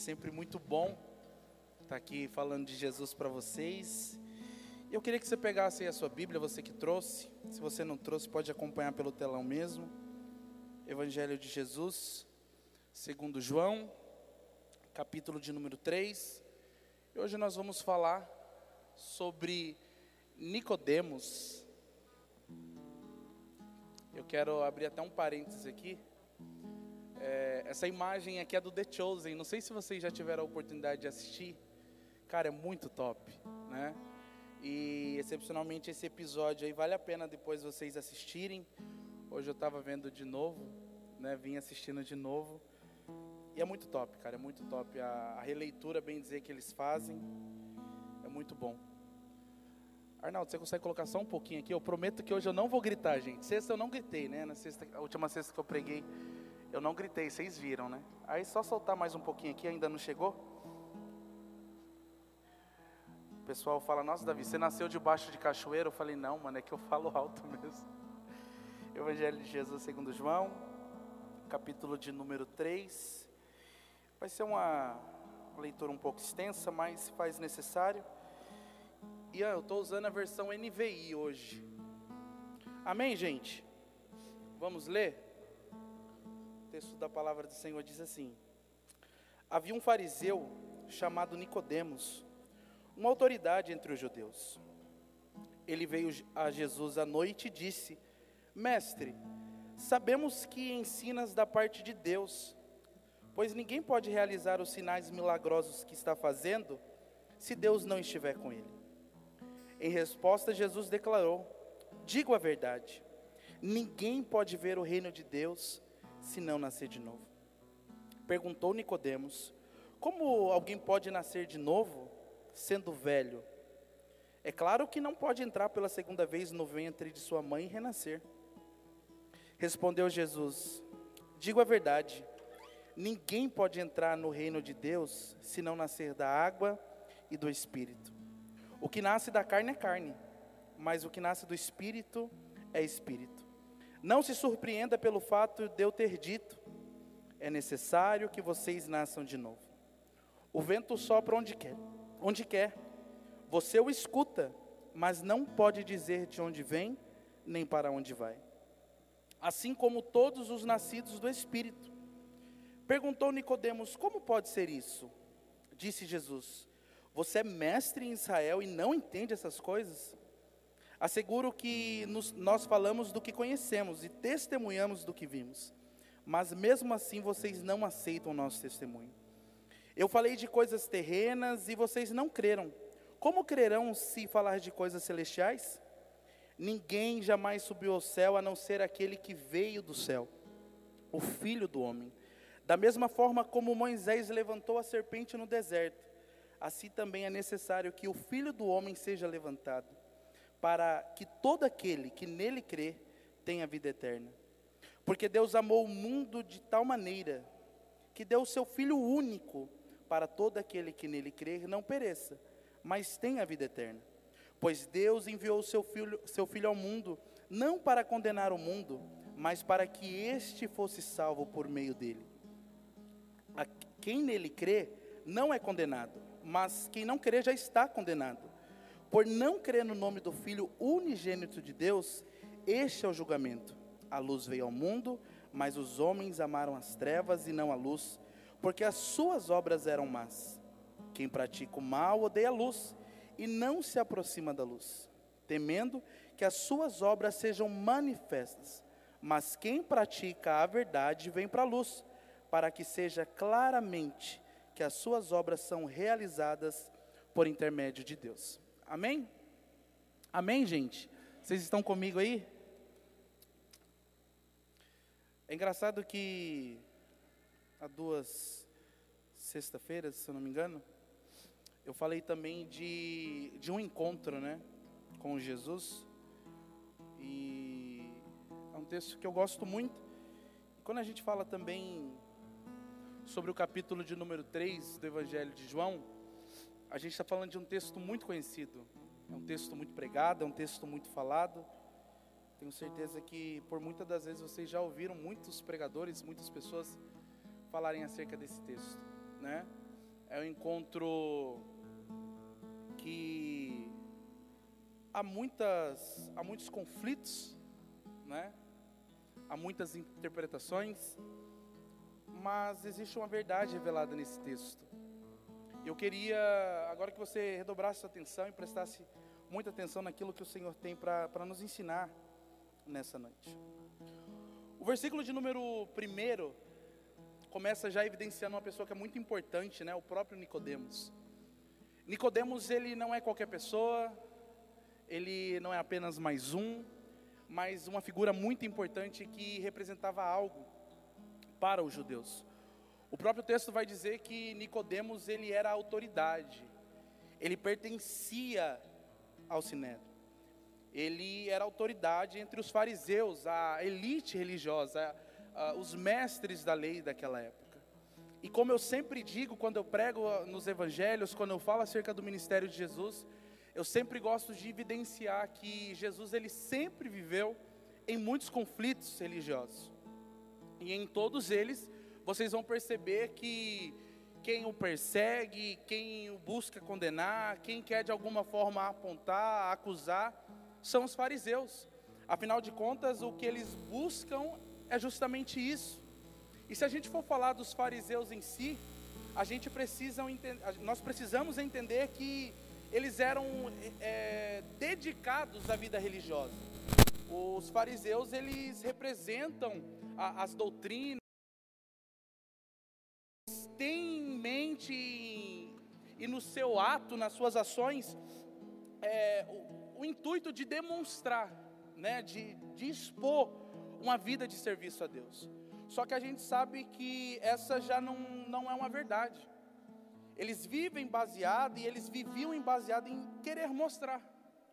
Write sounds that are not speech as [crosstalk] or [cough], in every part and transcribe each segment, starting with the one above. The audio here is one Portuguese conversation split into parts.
sempre muito bom estar aqui falando de Jesus para vocês. Eu queria que você pegasse aí a sua Bíblia, você que trouxe. Se você não trouxe, pode acompanhar pelo telão mesmo. Evangelho de Jesus, segundo João, capítulo de número 3. E hoje nós vamos falar sobre Nicodemos. Eu quero abrir até um parênteses aqui. É, essa imagem aqui é do The Chosen. Não sei se vocês já tiveram a oportunidade de assistir. Cara, é muito top, né? E excepcionalmente esse episódio aí vale a pena depois vocês assistirem. Hoje eu estava vendo de novo, né? Vim assistindo de novo. E é muito top, cara, é muito top. A, a releitura, bem dizer, que eles fazem é muito bom. Arnaldo, você consegue colocar só um pouquinho aqui? Eu prometo que hoje eu não vou gritar, gente. Sexta eu não gritei, né? Na sexta, a última sexta que eu preguei, eu não gritei, vocês viram, né? Aí só soltar mais um pouquinho aqui, ainda não chegou? O pessoal fala, nossa Davi, você nasceu debaixo de cachoeira? Eu falei, não, mano, é que eu falo alto mesmo. [laughs] Evangelho de Jesus segundo João, capítulo de número 3. Vai ser uma leitura um pouco extensa, mas faz necessário. E ah, eu estou usando a versão NVI hoje. Amém, gente? Vamos ler? Texto da palavra do Senhor diz assim: Havia um fariseu chamado Nicodemos, uma autoridade entre os judeus. Ele veio a Jesus à noite e disse: Mestre, sabemos que ensinas da parte de Deus, pois ninguém pode realizar os sinais milagrosos que está fazendo se Deus não estiver com ele. Em resposta, Jesus declarou: Digo a verdade, ninguém pode ver o reino de Deus se não nascer de novo. Perguntou Nicodemos: Como alguém pode nascer de novo sendo velho? É claro que não pode entrar pela segunda vez no ventre de sua mãe e renascer. Respondeu Jesus: Digo a verdade, ninguém pode entrar no reino de Deus se não nascer da água e do espírito. O que nasce da carne é carne, mas o que nasce do espírito é espírito. Não se surpreenda pelo fato de eu ter dito: é necessário que vocês nasçam de novo. O vento sopra onde quer, onde quer. Você o escuta, mas não pode dizer de onde vem nem para onde vai. Assim como todos os nascidos do Espírito. Perguntou Nicodemos: Como pode ser isso? Disse Jesus: Você é mestre em Israel e não entende essas coisas? Asseguro que nos, nós falamos do que conhecemos e testemunhamos do que vimos, mas mesmo assim vocês não aceitam o nosso testemunho. Eu falei de coisas terrenas e vocês não creram. Como crerão se falar de coisas celestiais? Ninguém jamais subiu ao céu a não ser aquele que veio do céu, o Filho do Homem. Da mesma forma como Moisés levantou a serpente no deserto, assim também é necessário que o Filho do Homem seja levantado para que todo aquele que nele crê tenha vida eterna. Porque Deus amou o mundo de tal maneira que deu o seu Filho único para todo aquele que nele crê não pereça, mas tenha vida eterna. Pois Deus enviou o seu filho, seu filho ao mundo não para condenar o mundo, mas para que este fosse salvo por meio dele. A quem nele crê não é condenado, mas quem não crê já está condenado por não crer no nome do Filho unigênito de Deus, este é o julgamento. A luz veio ao mundo, mas os homens amaram as trevas e não a luz, porque as suas obras eram más. Quem pratica o mal odeia a luz e não se aproxima da luz, temendo que as suas obras sejam manifestas. Mas quem pratica a verdade vem para a luz, para que seja claramente que as suas obras são realizadas por intermédio de Deus. Amém? Amém, gente? Vocês estão comigo aí? É engraçado que há duas sexta-feiras, se eu não me engano, eu falei também de, de um encontro, né, com Jesus. E é um texto que eu gosto muito. Quando a gente fala também sobre o capítulo de número 3 do Evangelho de João, a gente está falando de um texto muito conhecido, é um texto muito pregado, é um texto muito falado. Tenho certeza que por muitas das vezes vocês já ouviram muitos pregadores, muitas pessoas falarem acerca desse texto, né? É um encontro que há muitas há muitos conflitos, né? Há muitas interpretações, mas existe uma verdade revelada nesse texto. Eu queria agora que você redobrasse sua atenção e prestasse muita atenção naquilo que o Senhor tem para nos ensinar nessa noite. O versículo de número 1 começa já evidenciando uma pessoa que é muito importante, né? O próprio Nicodemos. Nicodemos ele não é qualquer pessoa, ele não é apenas mais um, mas uma figura muito importante que representava algo para os judeus. O próprio texto vai dizer que Nicodemos ele era autoridade. Ele pertencia ao sinédrio. Ele era autoridade entre os fariseus, a elite religiosa, a, a, os mestres da lei daquela época. E como eu sempre digo quando eu prego nos evangelhos, quando eu falo acerca do ministério de Jesus, eu sempre gosto de evidenciar que Jesus ele sempre viveu em muitos conflitos religiosos. E em todos eles, vocês vão perceber que quem o persegue, quem o busca condenar, quem quer de alguma forma apontar, acusar, são os fariseus. Afinal de contas, o que eles buscam é justamente isso. E se a gente for falar dos fariseus em si, a gente precisa nós precisamos entender que eles eram é, dedicados à vida religiosa. Os fariseus eles representam a, as doutrinas seu ato, nas suas ações, é, o, o, intuito de demonstrar, né, de, de expor uma vida de serviço a Deus. Só que a gente sabe que essa já não, não é uma verdade. Eles vivem baseado e eles viviam em baseado em querer mostrar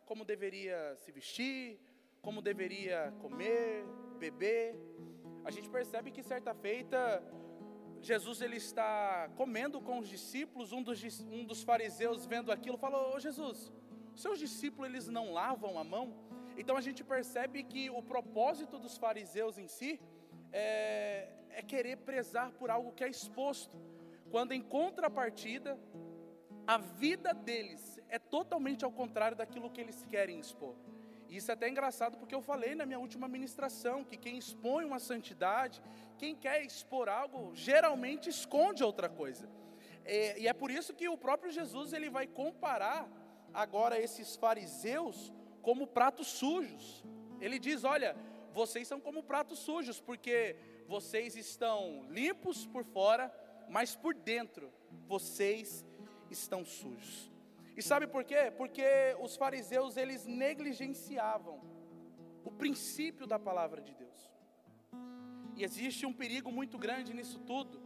como deveria se vestir, como deveria comer, beber. A gente percebe que certa feita Jesus ele está comendo com os discípulos, um dos, um dos fariseus vendo aquilo falou: Ô Jesus, seus discípulos eles não lavam a mão? Então a gente percebe que o propósito dos fariseus em si é, é querer prezar por algo que é exposto, quando em contrapartida a vida deles é totalmente ao contrário daquilo que eles querem expor. Isso é até engraçado porque eu falei na minha última ministração que quem expõe uma santidade, quem quer expor algo, geralmente esconde outra coisa. E é por isso que o próprio Jesus ele vai comparar agora esses fariseus como pratos sujos. Ele diz: olha, vocês são como pratos sujos, porque vocês estão limpos por fora, mas por dentro vocês estão sujos. E sabe por quê? Porque os fariseus eles negligenciavam o princípio da palavra de Deus. E existe um perigo muito grande nisso tudo,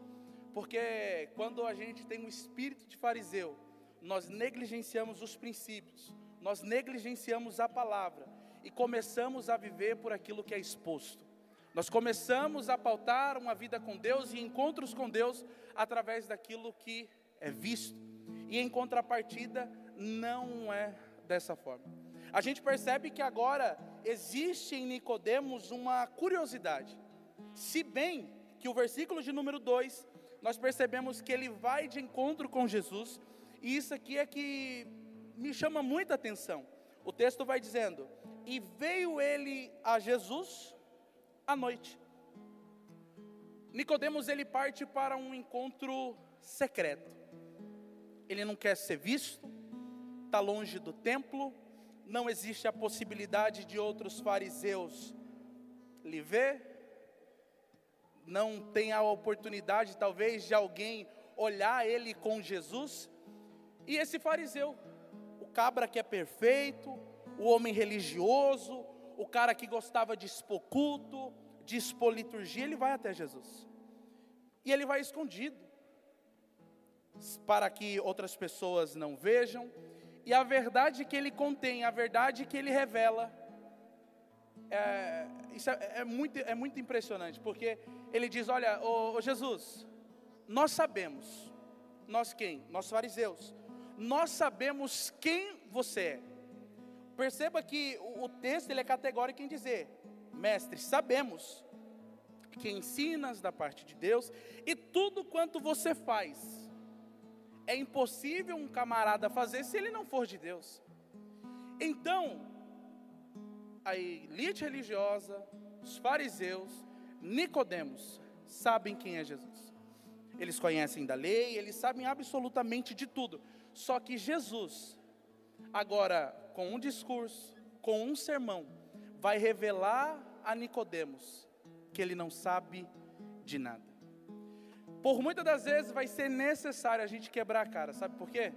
porque quando a gente tem um espírito de fariseu, nós negligenciamos os princípios, nós negligenciamos a palavra e começamos a viver por aquilo que é exposto. Nós começamos a pautar uma vida com Deus e encontros com Deus através daquilo que é visto. E em contrapartida, não é dessa forma. A gente percebe que agora existe em Nicodemos uma curiosidade. Se bem que o versículo de número 2, nós percebemos que ele vai de encontro com Jesus, e isso aqui é que me chama muita atenção. O texto vai dizendo: "E veio ele a Jesus à noite". Nicodemos ele parte para um encontro secreto. Ele não quer ser visto, está longe do templo, não existe a possibilidade de outros fariseus lhe ver, não tem a oportunidade, talvez, de alguém olhar ele com Jesus. E esse fariseu, o cabra que é perfeito, o homem religioso, o cara que gostava de expor culto, de expor liturgia, ele vai até Jesus. E ele vai escondido, para que outras pessoas não vejam, e a verdade que ele contém, a verdade que ele revela, é, isso é, é, muito, é muito impressionante, porque ele diz: Olha, ô, ô Jesus, nós sabemos, nós quem? Nós fariseus, nós sabemos quem você é. Perceba que o, texto ele é categórico em dizer: Mestre, sabemos que ensinas da parte de Deus e tudo quanto você faz é impossível um camarada fazer se ele não for de Deus. Então, a elite religiosa, os fariseus, Nicodemos, sabem quem é Jesus. Eles conhecem da lei, eles sabem absolutamente de tudo. Só que Jesus, agora com um discurso, com um sermão, vai revelar a Nicodemos que ele não sabe de nada. Por muitas das vezes vai ser necessário a gente quebrar a cara, sabe por quê?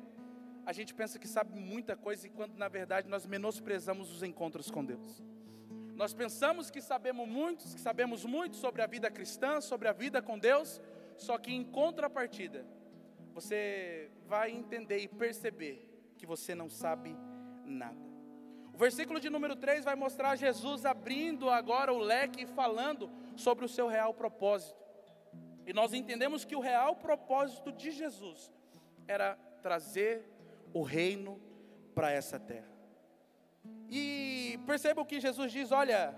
A gente pensa que sabe muita coisa e quando na verdade nós menosprezamos os encontros com Deus. Nós pensamos que sabemos muito, que sabemos muito sobre a vida cristã, sobre a vida com Deus, só que em contrapartida, você vai entender e perceber que você não sabe nada. O versículo de número 3 vai mostrar Jesus abrindo agora o leque e falando sobre o seu real propósito. E nós entendemos que o real propósito de Jesus era trazer o reino para essa terra. E perceba o que Jesus diz: olha,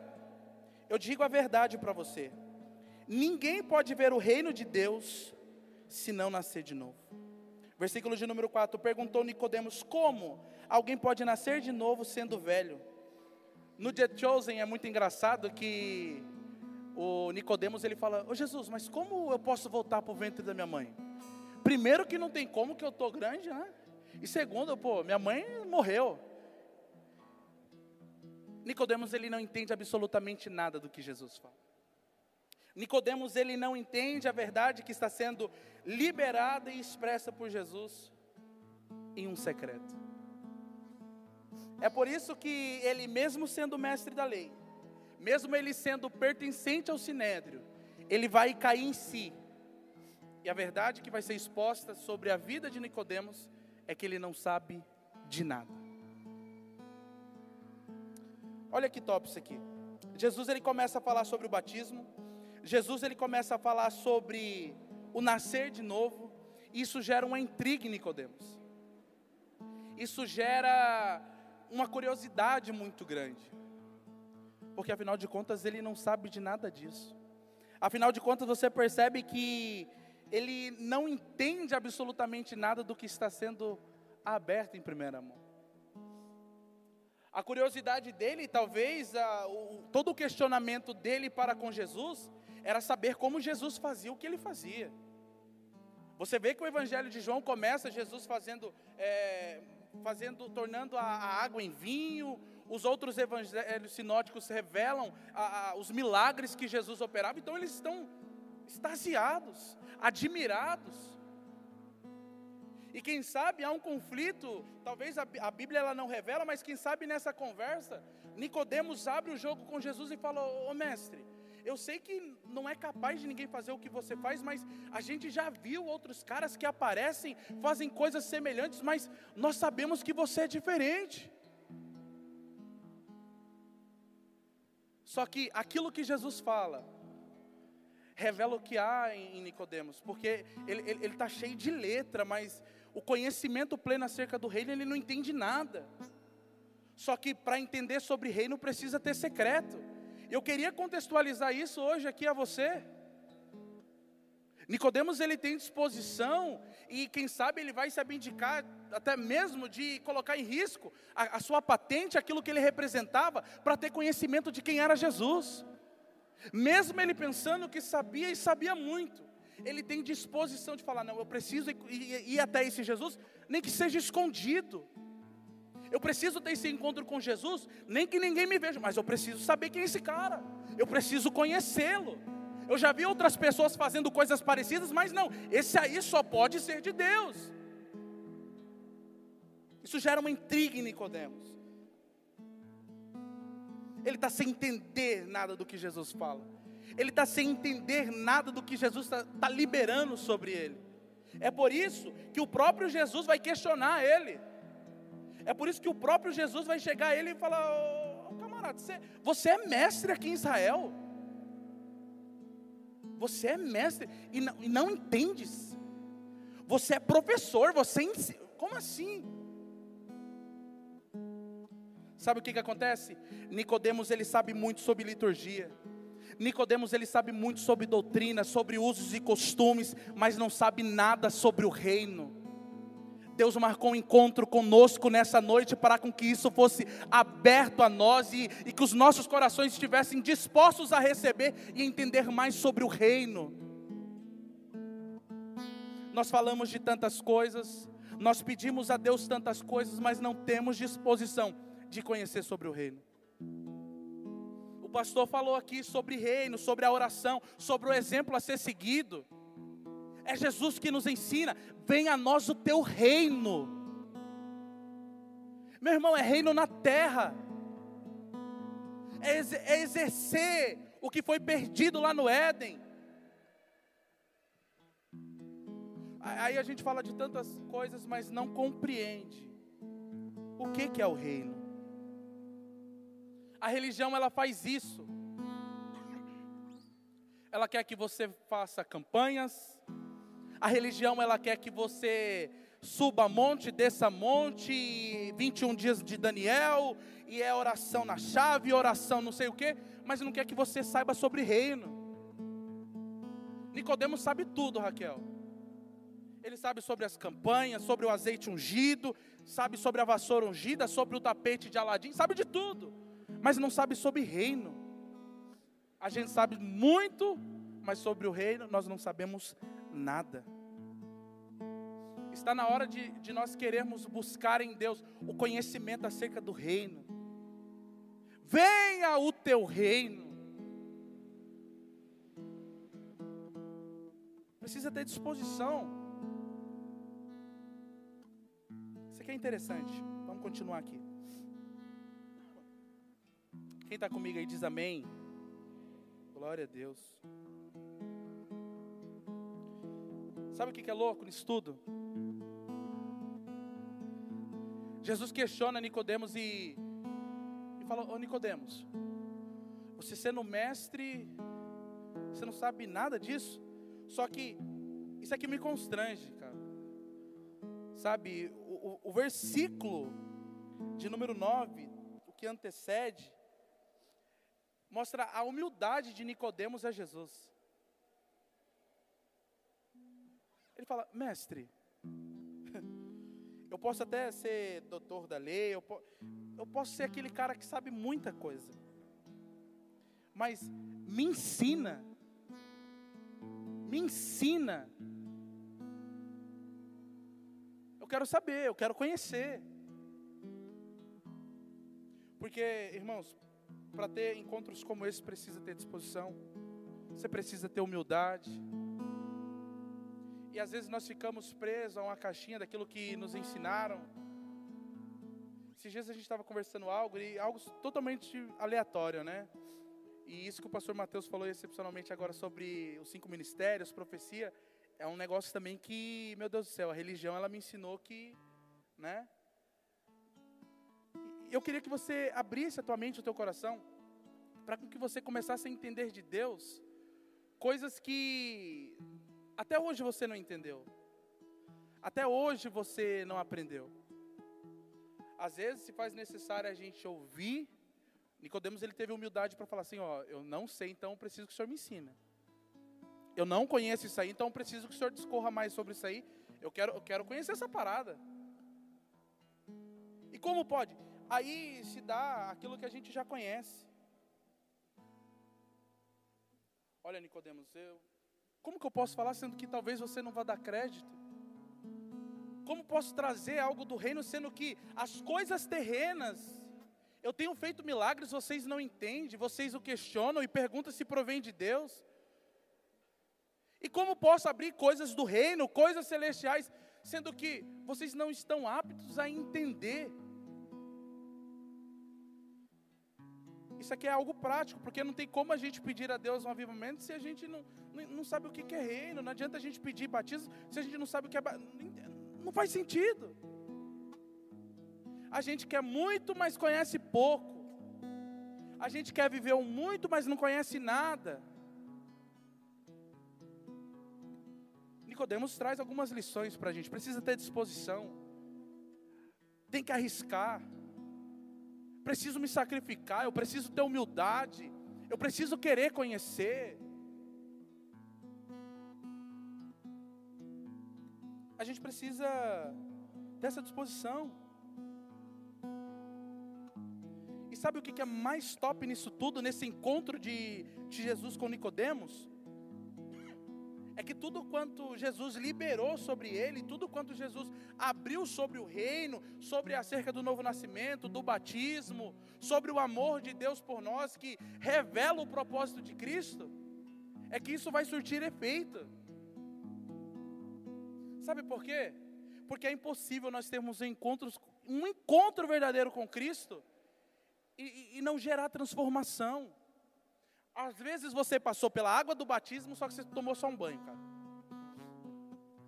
eu digo a verdade para você. Ninguém pode ver o reino de Deus se não nascer de novo. Versículo de número 4: perguntou Nicodemos: Como alguém pode nascer de novo sendo velho? No The Chosen é muito engraçado que o Nicodemos ele fala: Ô Jesus, mas como eu posso voltar para o ventre da minha mãe? Primeiro que não tem como que eu tô grande, né? E segundo, pô, minha mãe morreu. Nicodemos ele não entende absolutamente nada do que Jesus fala. Nicodemos ele não entende a verdade que está sendo liberada e expressa por Jesus em um secreto. É por isso que ele mesmo sendo mestre da lei, mesmo ele sendo pertencente ao sinédrio, ele vai cair em si. E a verdade que vai ser exposta sobre a vida de Nicodemos é que ele não sabe de nada. Olha que top isso aqui. Jesus ele começa a falar sobre o batismo. Jesus ele começa a falar sobre o nascer de novo. Isso gera uma intriga em Nicodemos. Isso gera uma curiosidade muito grande. Porque afinal de contas ele não sabe de nada disso. Afinal de contas você percebe que ele não entende absolutamente nada do que está sendo aberto em primeira mão. A curiosidade dele, talvez, a, o, todo o questionamento dele para com Jesus, era saber como Jesus fazia o que ele fazia. Você vê que o Evangelho de João começa Jesus fazendo, é, fazendo, tornando a, a, água em vinho. Os outros evangelhos sinóticos revelam a, os milagres que Jesus operava. Então eles estão extasiados, admirados. E quem sabe há um conflito, talvez a, a Bíblia ela não revela, mas quem sabe nessa conversa, Nicodemos abre o jogo com Jesus e fala: "Ô mestre, eu sei que não é capaz de ninguém fazer o que você faz, mas a gente já viu outros caras que aparecem, fazem coisas semelhantes, mas nós sabemos que você é diferente. Só que aquilo que Jesus fala revela o que há em Nicodemos, porque ele está cheio de letra, mas o conhecimento pleno acerca do reino, ele não entende nada. Só que para entender sobre reino precisa ter secreto. Eu queria contextualizar isso hoje aqui a você. Nicodemos ele tem disposição e quem sabe ele vai se abdicar até mesmo de colocar em risco a, a sua patente, aquilo que ele representava, para ter conhecimento de quem era Jesus. Mesmo ele pensando que sabia e sabia muito ele tem disposição de falar: não, eu preciso ir, ir, ir até esse Jesus, nem que seja escondido. Eu preciso ter esse encontro com Jesus, nem que ninguém me veja, mas eu preciso saber quem é esse cara, eu preciso conhecê-lo. Eu já vi outras pessoas fazendo coisas parecidas, mas não, esse aí só pode ser de Deus. Isso gera uma intriga em Nicodemos. Ele está sem entender nada do que Jesus fala ele está sem entender nada do que Jesus está tá liberando sobre ele. É por isso que o próprio Jesus vai questionar ele. É por isso que o próprio Jesus vai chegar a ele e falar: oh, camarada, você, você é mestre aqui em Israel. Você é mestre e não, e não entendes. Você é professor, você ensina. Como assim? Sabe o que, que acontece? Nicodemos ele sabe muito sobre liturgia. Nicodemos ele sabe muito sobre doutrina, sobre usos e costumes, mas não sabe nada sobre o reino. Deus marcou um encontro conosco nessa noite para com que isso fosse aberto a nós e, e, que os nossos corações estivessem dispostos a receber e entender mais sobre o reino. Nós falamos de tantas coisas, nós pedimos a Deus tantas coisas, mas não temos disposição de conhecer sobre o reino. O pastor falou aqui sobre reino, sobre a oração, sobre o exemplo a ser seguido. É Jesus que nos ensina: venha a nós o teu reino. Meu irmão, é reino na terra, é, é exercer o que foi perdido lá no Éden. Aí a gente fala de tantas coisas, mas não compreende o que, que é o reino. A religião ela faz isso. Ela quer que você faça campanhas, a religião ela quer que você suba monte, desça monte, 21 dias de Daniel, e é oração na chave, oração não sei o quê, mas não quer que você saiba sobre reino. Nicodemos sabe tudo, Raquel. Ele sabe sobre as campanhas, sobre o azeite ungido, sabe sobre a vassoura ungida, sobre o tapete de Aladim, sabe de tudo, mas não sabe sobre reino. A gente sabe muito, mas sobre o reino nós não sabemos nada. Está na hora de, de nós queremos buscar em Deus o conhecimento acerca do reino. Venha o teu reino. Precisa ter disposição. Isso aqui é interessante. Vamos continuar aqui. Quem está comigo aí diz amém. Glória a Deus. Sabe o que é louco nisso tudo? Jesus questiona Nicodemos e, e fala, ô Nicodemos, você sendo mestre, você não sabe nada disso? Só que isso aqui me constrange, cara. Sabe, o, o, o versículo de número 9, o que antecede, mostra a humildade de Nicodemos a Jesus. Ele fala, mestre, [laughs] eu posso até ser doutor da lei, eu, po eu posso ser aquele cara que sabe muita coisa, mas me ensina, me ensina. Eu quero saber, eu quero conhecer. Porque, irmãos, para ter encontros como esse, precisa ter disposição, você precisa ter humildade. E às vezes nós ficamos presos a uma caixinha daquilo que nos ensinaram. Esses dias a gente estava conversando algo, e algo totalmente aleatório, né? E isso que o pastor Mateus falou excepcionalmente agora sobre os cinco ministérios, profecia, é um negócio também que, meu Deus do céu, a religião ela me ensinou que, né? Eu queria que você abrisse a tua mente, o teu coração, para que você começasse a entender de Deus coisas que até hoje você não entendeu. Até hoje você não aprendeu. Às vezes se faz necessário a gente ouvir. Nicodemos ele teve humildade para falar assim, ó, eu não sei, então preciso que o Senhor me ensine. Eu não conheço isso aí, então preciso que o Senhor discorra mais sobre isso aí. Eu quero, eu quero conhecer essa parada. E como pode? Aí se dá aquilo que a gente já conhece. Olha, Nicodemos, eu como que eu posso falar sendo que talvez você não vá dar crédito? Como posso trazer algo do reino sendo que as coisas terrenas, eu tenho feito milagres, vocês não entendem, vocês o questionam e perguntam se provém de Deus? E como posso abrir coisas do reino, coisas celestiais, sendo que vocês não estão aptos a entender? Isso aqui é algo prático, porque não tem como a gente pedir a Deus um avivamento se a gente não, não, sabe o que é reino. Não adianta a gente pedir batismo se a gente não sabe o que é. Não faz sentido. A gente quer muito, mas conhece pouco. A gente quer viver um muito, mas não conhece nada. Nicodemos traz algumas lições para a gente. Precisa ter disposição. Tem que arriscar preciso me sacrificar, eu preciso ter humildade, eu preciso querer conhecer. A gente precisa dessa disposição. E sabe o que é mais top nisso tudo, nesse encontro de, de Jesus com Nicodemos? Que tudo quanto Jesus liberou sobre ele, tudo quanto Jesus abriu sobre o reino, sobre acerca do novo nascimento, do batismo, sobre o amor de Deus por nós, que revela o propósito de Cristo, é que isso vai surtir efeito. Sabe por quê? Porque é impossível nós termos encontros, um encontro verdadeiro com Cristo e, e não gerar transformação. Às vezes você passou pela água do batismo, só que você tomou só um banho, cara.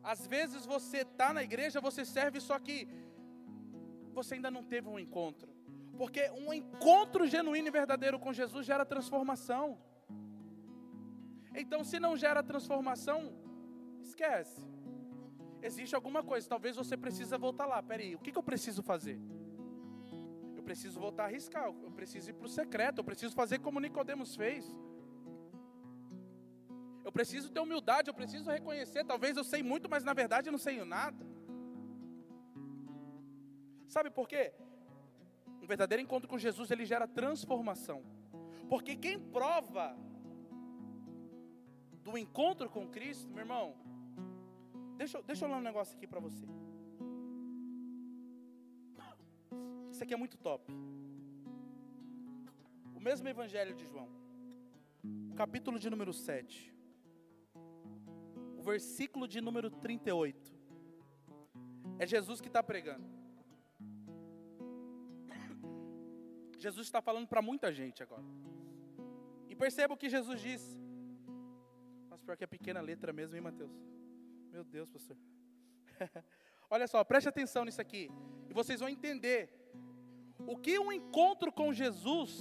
Às vezes você está na igreja, você serve, só que você ainda não teve um encontro. Porque um encontro genuíno e verdadeiro com Jesus gera transformação. Então, se não gera transformação, esquece. Existe alguma coisa, talvez você precisa voltar lá. Peraí, o que, que eu preciso fazer? Preciso voltar a arriscar, eu preciso ir para o secreto, eu preciso fazer como Nicodemos fez. Eu preciso ter humildade, eu preciso reconhecer, talvez eu sei muito, mas na verdade eu não sei nada. Sabe por quê? Um verdadeiro encontro com Jesus, ele gera transformação. Porque quem prova do encontro com Cristo, meu irmão, deixa, deixa eu ler um negócio aqui para você. Isso aqui é muito top. O mesmo Evangelho de João, capítulo de número 7, o versículo de número 38. É Jesus que está pregando. Jesus está falando para muita gente agora. E perceba o que Jesus disse. Mas pior que é pequena letra mesmo, hein, Mateus? Meu Deus, pastor. [laughs] Olha só, preste atenção nisso aqui. E vocês vão entender o que um encontro com Jesus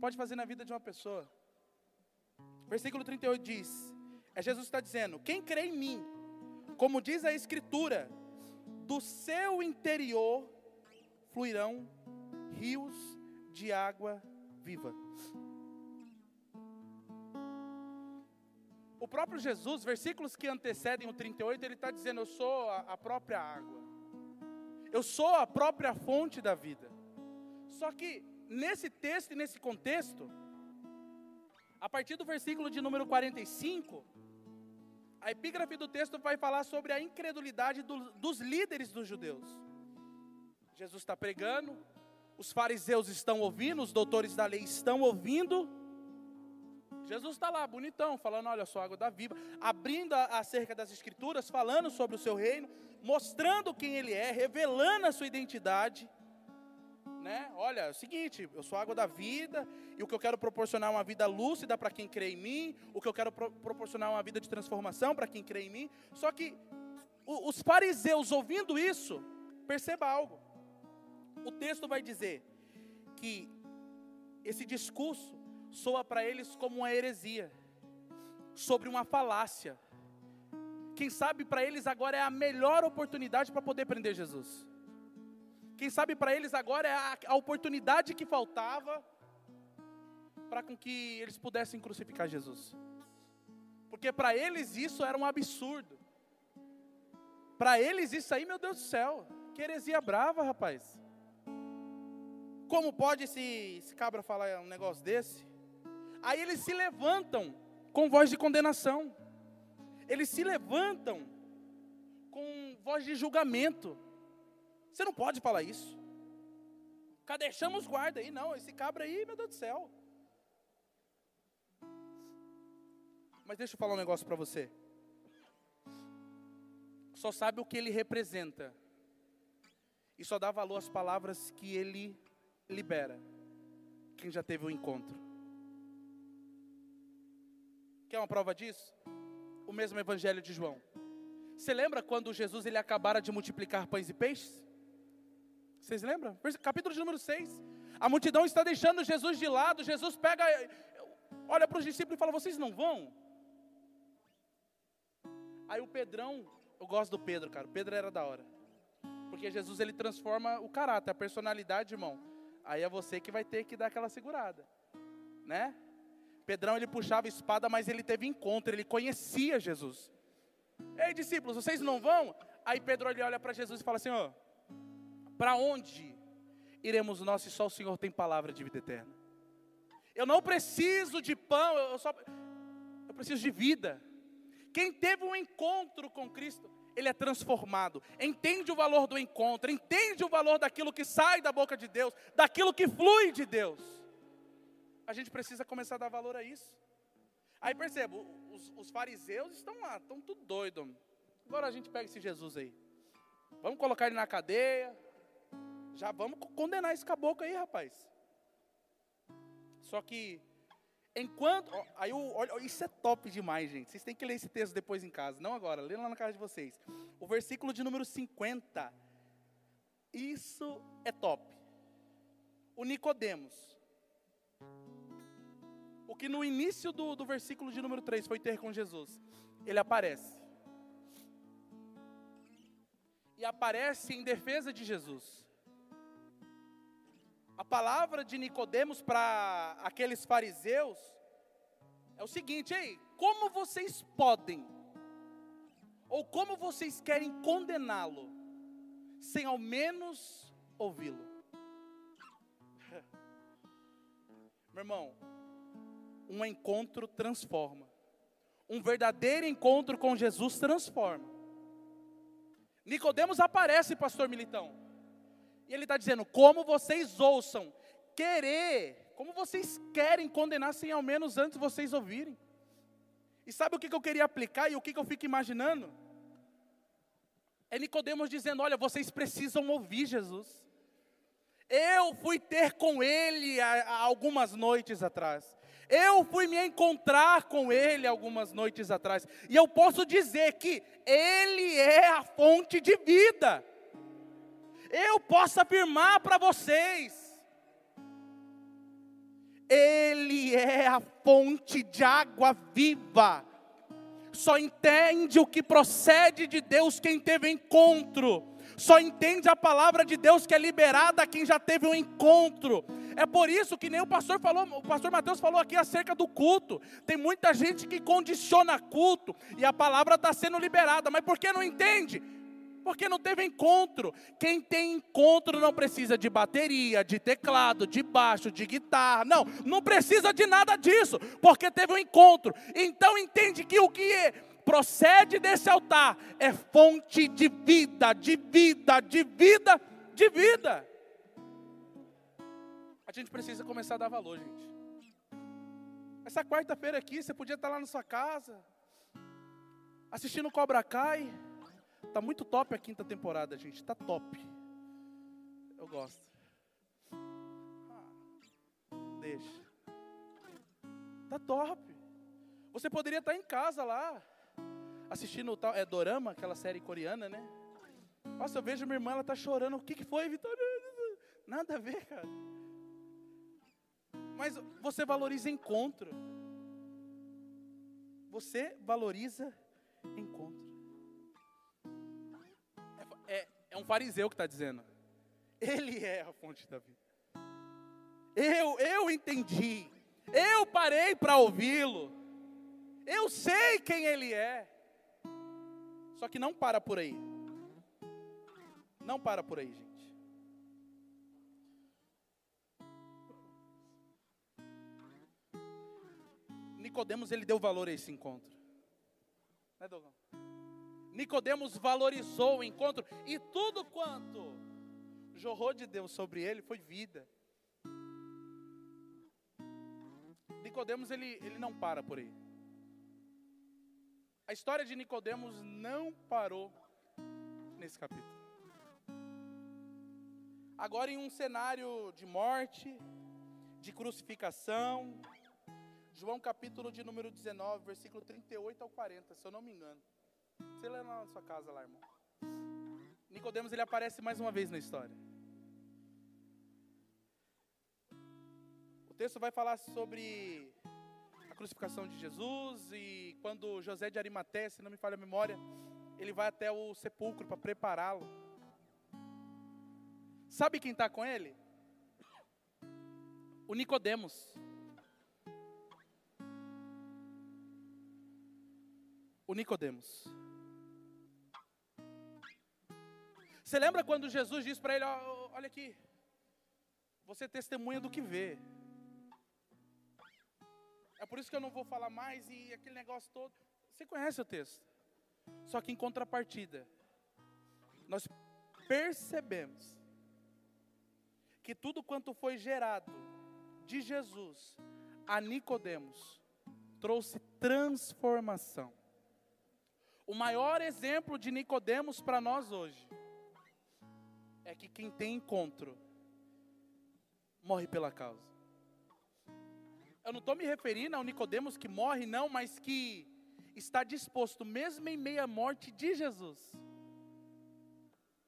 pode fazer na vida de uma pessoa. Versículo 38 diz: É Jesus está dizendo: Quem crê em mim, como diz a Escritura, do seu interior fluirão rios de água viva. O próprio Jesus, versículos que antecedem o 38, ele está dizendo: Eu sou a própria água, eu sou a própria fonte da vida. Só que nesse texto e nesse contexto, a partir do versículo de número 45, a epígrafe do texto vai falar sobre a incredulidade do, dos líderes dos judeus. Jesus está pregando, os fariseus estão ouvindo, os doutores da lei estão ouvindo. Jesus está lá, bonitão, falando: Olha, sou água da vida, abrindo acerca das Escrituras, falando sobre o seu reino, mostrando quem ele é, revelando a sua identidade né? Olha, é o seguinte, eu sou água da vida, e o que eu quero proporcionar é uma vida lúcida para quem crê em mim, o que eu quero pro proporcionar é uma vida de transformação para quem crê em mim. Só que os fariseus ouvindo isso, perceba algo. O texto vai dizer que esse discurso soa para eles como uma heresia, sobre uma falácia. Quem sabe para eles agora é a melhor oportunidade para poder prender Jesus. Quem sabe para eles agora é a, a oportunidade que faltava para com que eles pudessem crucificar Jesus. Porque para eles isso era um absurdo. Para eles isso aí, meu Deus do céu, que heresia brava, rapaz. Como pode esse, esse cabra falar um negócio desse? Aí eles se levantam com voz de condenação. Eles se levantam com voz de julgamento. Você não pode falar isso. Cadê? Chama os guardas aí. Não, esse cabra aí, meu Deus do céu. Mas deixa eu falar um negócio para você. Só sabe o que ele representa. E só dá valor às palavras que ele libera. Quem já teve o um encontro. Quer uma prova disso? O mesmo evangelho de João. Você lembra quando Jesus ele acabara de multiplicar pães e peixes? Vocês lembram? Capítulo de número 6. A multidão está deixando Jesus de lado. Jesus pega, olha para os discípulos e fala: Vocês não vão? Aí o Pedrão, eu gosto do Pedro, cara. O Pedro era da hora. Porque Jesus ele transforma o caráter, a personalidade, irmão. Aí é você que vai ter que dar aquela segurada, né? Pedrão ele puxava espada, mas ele teve encontro, ele conhecia Jesus. Ei, discípulos, vocês não vão? Aí Pedro ele olha para Jesus e fala assim: ó, para onde iremos nós se só o Senhor tem palavra de vida eterna? Eu não preciso de pão, eu só eu preciso de vida. Quem teve um encontro com Cristo, ele é transformado, entende o valor do encontro, entende o valor daquilo que sai da boca de Deus, daquilo que flui de Deus. A gente precisa começar a dar valor a isso. Aí percebo, os, os fariseus estão lá, estão tudo doido. Agora a gente pega esse Jesus aí. Vamos colocar ele na cadeia. Já vamos condenar esse caboclo aí, rapaz. Só que enquanto, ó, aí olha, isso é top demais, gente. Vocês têm que ler esse texto depois em casa, não agora, lê lá na casa de vocês. O versículo de número 50. Isso é top. O Nicodemos. O que no início do, do versículo de número 3 foi ter com Jesus. Ele aparece e aparece em defesa de Jesus. A palavra de Nicodemos para aqueles fariseus é o seguinte, ei, como vocês podem ou como vocês querem condená-lo sem ao menos ouvi-lo? [laughs] Meu irmão, um encontro transforma. Um verdadeiro encontro com Jesus transforma. Nicodemos aparece, pastor Militão. E ele está dizendo: como vocês ouçam, querer, como vocês querem condenar sem ao menos antes vocês ouvirem. E sabe o que, que eu queria aplicar e o que, que eu fico imaginando? É Nicodemos dizendo: olha, vocês precisam ouvir Jesus. Eu fui ter com ele há algumas noites atrás. Eu fui me encontrar com ele algumas noites atrás. E eu posso dizer que ele é a fonte de vida. Eu posso afirmar para vocês. Ele é a fonte de água viva. Só entende o que procede de Deus quem teve encontro só entende a palavra de Deus que é liberada quem já teve um encontro. É por isso que nem o pastor falou, o pastor Mateus falou aqui acerca do culto. Tem muita gente que condiciona culto e a palavra está sendo liberada, mas por que não entende? Porque não teve encontro. Quem tem encontro não precisa de bateria, de teclado, de baixo, de guitarra. Não, não precisa de nada disso, porque teve um encontro. Então entende que o que é procede desse altar é fonte de vida, de vida, de vida, de vida. A gente precisa começar a dar valor, gente. Essa quarta-feira aqui, você podia estar lá na sua casa, assistindo Cobra Kai. Tá muito top a quinta temporada, gente. Tá top. Eu gosto. Ah, deixa. Tá top. Você poderia estar em casa lá, assistindo o tal, é Dorama, aquela série coreana, né? Nossa, eu vejo minha irmã, ela tá chorando. O que, que foi, Vitória? Nada a ver, cara. Mas você valoriza encontro. Você valoriza encontro. É, um fariseu que está dizendo. Ele é a fonte da vida. Eu, eu entendi. Eu parei para ouvi-lo. Eu sei quem ele é. Só que não para por aí. Não para por aí, gente. Nicodemos ele deu valor a esse encontro. Né, Dogão? Nicodemos valorizou o encontro e tudo quanto jorrou de Deus sobre ele foi vida. Nicodemos ele, ele não para por aí. A história de Nicodemos não parou nesse capítulo. Agora em um cenário de morte, de crucificação, João capítulo de número 19, versículo 38 ao 40, se eu não me engano. Você lê lá na sua casa lá, irmão. Nicodemos ele aparece mais uma vez na história. O texto vai falar sobre a crucificação de Jesus e quando José de Arimaté, se não me falha a memória, ele vai até o sepulcro para prepará-lo. Sabe quem está com ele? O Nicodemos. O Nicodemos. Você lembra quando Jesus disse para ele: Olha aqui, você testemunha do que vê. É por isso que eu não vou falar mais e aquele negócio todo. Você conhece o texto. Só que em contrapartida, nós percebemos que tudo quanto foi gerado de Jesus a Nicodemos trouxe transformação. O maior exemplo de Nicodemos para nós hoje é que quem tem encontro morre pela causa. Eu não estou me referindo ao Nicodemos que morre, não, mas que está disposto, mesmo em meia morte de Jesus.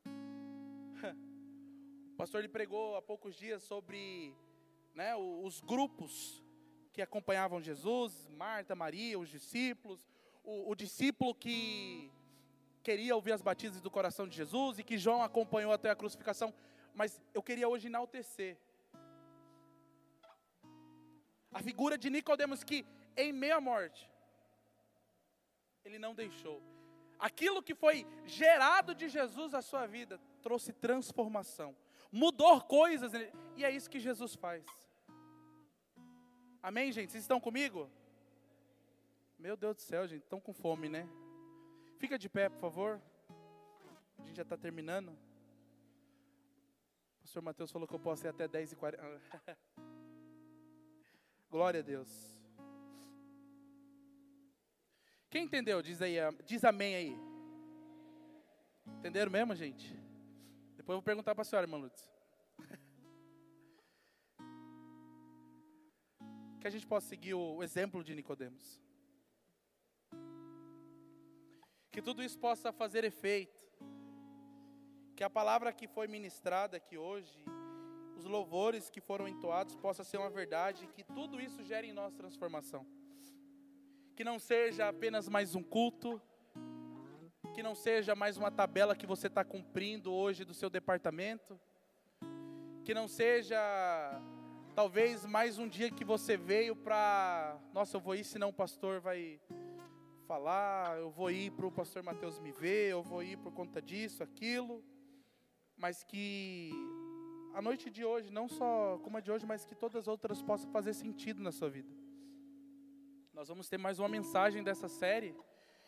[laughs] O pastor ele pregou há poucos dias sobre né, os grupos que acompanhavam Jesus, Marta, Maria, os discípulos, o, o discípulo que queria ouvir as batidas do coração de Jesus e que João acompanhou até a crucificação. Mas eu queria hoje enaltecer a figura de Nicodemos que em meia morte ele não deixou. Aquilo que foi gerado de Jesus à sua vida trouxe transformação, mudou coisas, e é isso que Jesus faz. Amém, gente? Vocês estão comigo? Meu Deus do céu, gente, estão com fome, né? Fica de pé, por favor. A gente já está terminando. O pastor Mateus falou que eu posso ir até 10 e 40. [laughs] Glória a Deus. Quem entendeu? Diz aí, diz amém aí. Entenderam mesmo, gente? Depois eu vou perguntar para a senhora, irmã Lutz. [laughs] que a gente possa seguir o exemplo de Nicodemos. Que tudo isso possa fazer efeito. Que a palavra que foi ministrada aqui hoje os louvores que foram entoados possa ser uma verdade, que tudo isso gere em nós transformação. Que não seja apenas mais um culto, que não seja mais uma tabela que você está cumprindo hoje do seu departamento, que não seja talvez mais um dia que você veio para, nossa, eu vou ir senão o pastor vai falar, eu vou ir para o pastor Mateus me ver, eu vou ir por conta disso, aquilo, mas que a noite de hoje, não só como a de hoje, mas que todas as outras possam fazer sentido na sua vida. Nós vamos ter mais uma mensagem dessa série.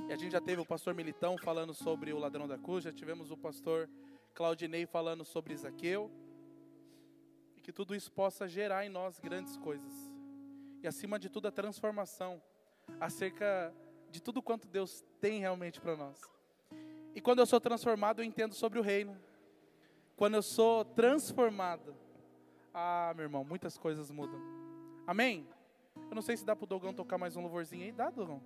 E a gente já teve o pastor Militão falando sobre o ladrão da cruz, já tivemos o pastor Claudinei falando sobre Isaqueu. E que tudo isso possa gerar em nós grandes coisas. E acima de tudo a transformação acerca de tudo quanto Deus tem realmente para nós. E quando eu sou transformado, eu entendo sobre o reino. Quando eu sou transformado, ah, meu irmão, muitas coisas mudam. Amém? Eu não sei se dá para o Dogão tocar mais um louvorzinho aí. Dá, Dogão?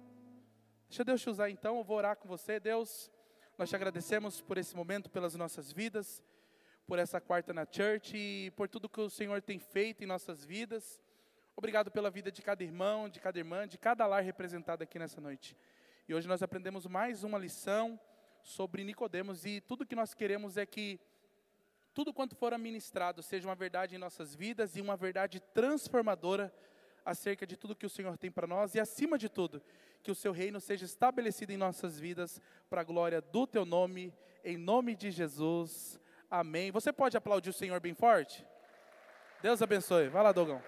Deixa Deus te usar então, eu vou orar com você. Deus, nós te agradecemos por esse momento, pelas nossas vidas, por essa quarta na church e por tudo que o Senhor tem feito em nossas vidas. Obrigado pela vida de cada irmão, de cada irmã, de cada lar representado aqui nessa noite. E hoje nós aprendemos mais uma lição sobre Nicodemos e tudo que nós queremos é que tudo quanto for ministrado seja uma verdade em nossas vidas e uma verdade transformadora acerca de tudo que o Senhor tem para nós e, acima de tudo, que o seu reino seja estabelecido em nossas vidas para a glória do teu nome, em nome de Jesus. Amém. Você pode aplaudir o Senhor bem forte? Deus abençoe. Vai lá, Dogão.